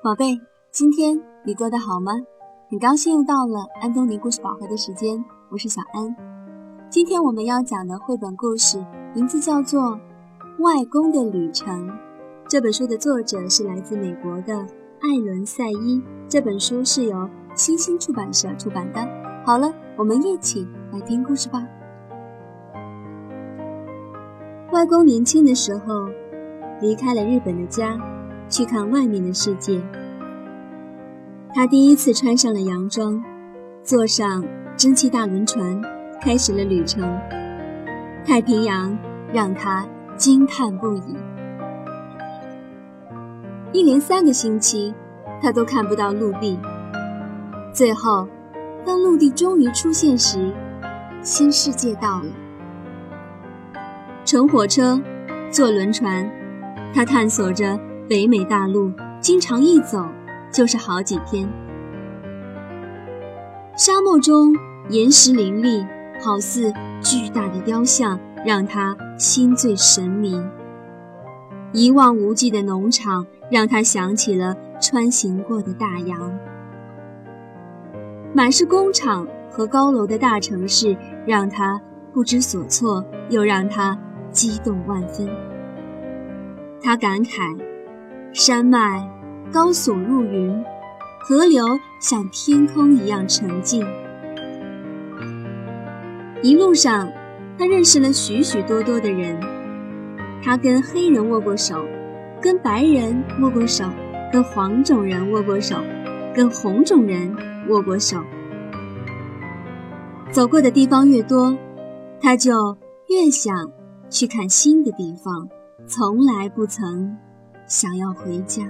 宝贝，今天你过得好吗？很高兴又到了安东尼故事宝盒的时间，我是小安。今天我们要讲的绘本故事名字叫做《外公的旅程》。这本书的作者是来自美国的艾伦·赛伊。这本书是由新星出版社出版的。好了，我们一起来听故事吧。外公年轻的时候离开了日本的家。去看外面的世界。他第一次穿上了洋装，坐上蒸汽大轮船，开始了旅程。太平洋让他惊叹不已。一连三个星期，他都看不到陆地。最后，当陆地终于出现时，新世界到了。乘火车，坐轮船，他探索着。北美大陆经常一走就是好几天。沙漠中岩石林立，好似巨大的雕像，让他心醉神迷。一望无际的农场让他想起了穿行过的大洋。满是工厂和高楼的大城市让他不知所措，又让他激动万分。他感慨。山脉高耸入云，河流像天空一样沉静。一路上，他认识了许许多多的人。他跟黑人握过手，跟白人握过手，跟黄种人握过手，跟红种人握过手。走过的地方越多，他就越想去看新的地方，从来不曾。想要回家。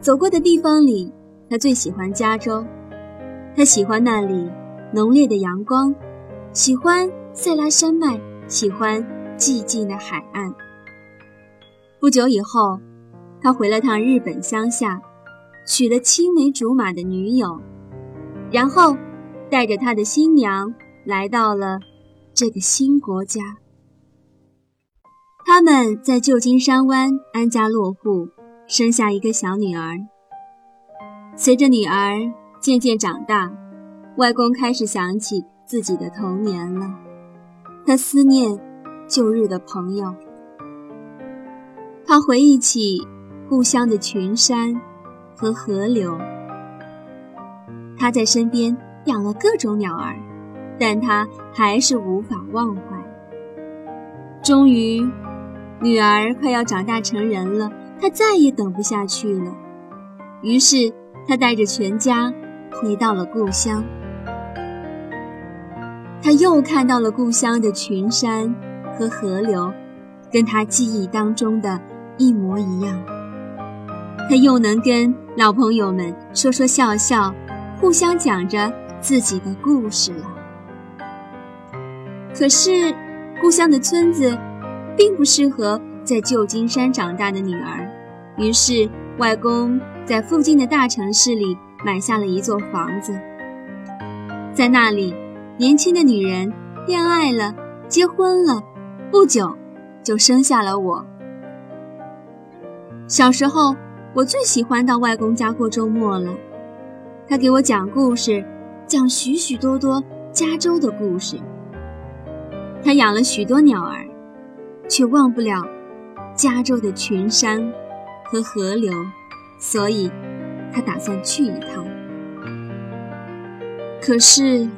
走过的地方里，他最喜欢加州。他喜欢那里浓烈的阳光，喜欢塞拉山脉，喜欢寂静的海岸。不久以后，他回了趟日本乡下，娶了青梅竹马的女友，然后带着他的新娘来到了这个新国家。他们在旧金山湾安家落户，生下一个小女儿。随着女儿渐渐长大，外公开始想起自己的童年了。他思念旧日的朋友，他回忆起故乡的群山和河流。他在身边养了各种鸟儿，但他还是无法忘怀。终于。女儿快要长大成人了，他再也等不下去了。于是，他带着全家回到了故乡。他又看到了故乡的群山和河流，跟他记忆当中的一模一样。他又能跟老朋友们说说笑笑，互相讲着自己的故事了。可是，故乡的村子。并不适合在旧金山长大的女儿，于是外公在附近的大城市里买下了一座房子。在那里，年轻的女人恋爱了，结婚了，不久就生下了我。小时候，我最喜欢到外公家过周末了，他给我讲故事，讲许许多多加州的故事。他养了许多鸟儿。却忘不了加州的群山和河流，所以他打算去一趟。可是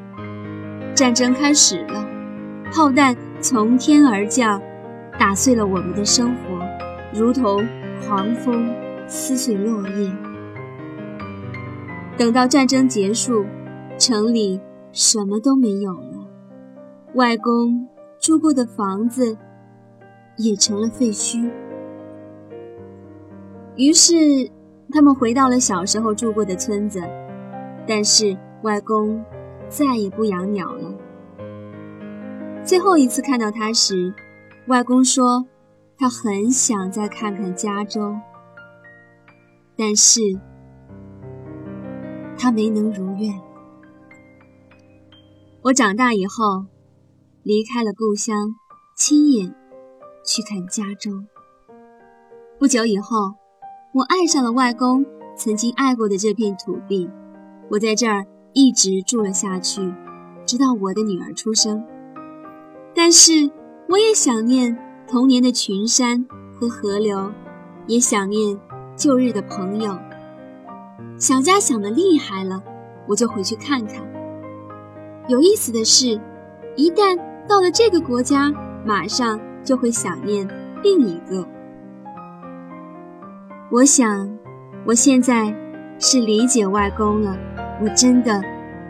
战争开始了，炮弹从天而降，打碎了我们的生活，如同狂风撕碎落叶。等到战争结束，城里什么都没有了，外公住过的房子。也成了废墟。于是，他们回到了小时候住过的村子，但是外公再也不养鸟了。最后一次看到他时，外公说他很想再看看加州，但是他没能如愿。我长大以后，离开了故乡，亲眼。去看加州。不久以后，我爱上了外公曾经爱过的这片土地，我在这儿一直住了下去，直到我的女儿出生。但是，我也想念童年的群山和河流，也想念旧日的朋友。想家想得厉害了，我就回去看看。有意思的是，一旦到了这个国家，马上就会想念另一个。我想，我现在是理解外公了。我真的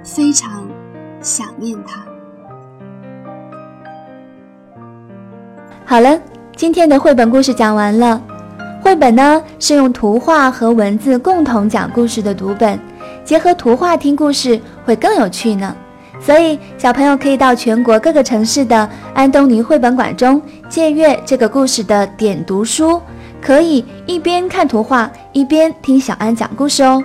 非常想念他。好了，今天的绘本故事讲完了。绘本呢是用图画和文字共同讲故事的读本，结合图画听故事会更有趣呢。所以小朋友可以到全国各个城市的安东尼绘本馆中借阅这个故事的点读书。可以一边看图画一边听小安讲故事哦。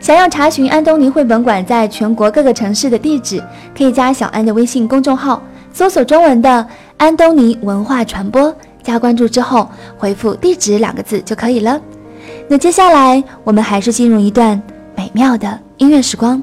想要查询安东尼绘本馆在全国各个城市的地址，可以加小安的微信公众号，搜索中文的“安东尼文化传播”，加关注之后回复“地址”两个字就可以了。那接下来我们还是进入一段美妙的音乐时光。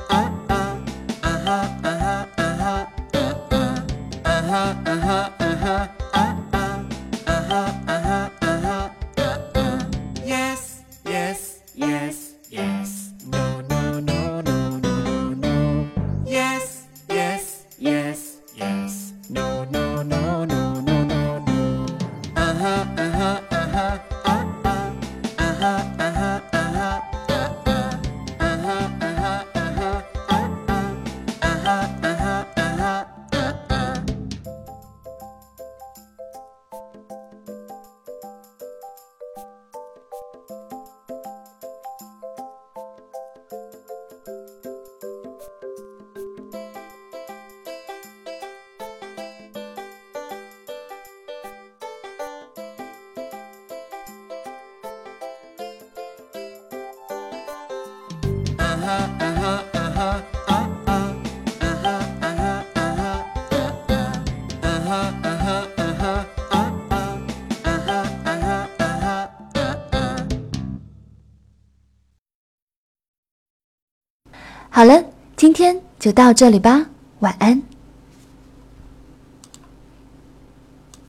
好了，今天就到这里吧，晚安。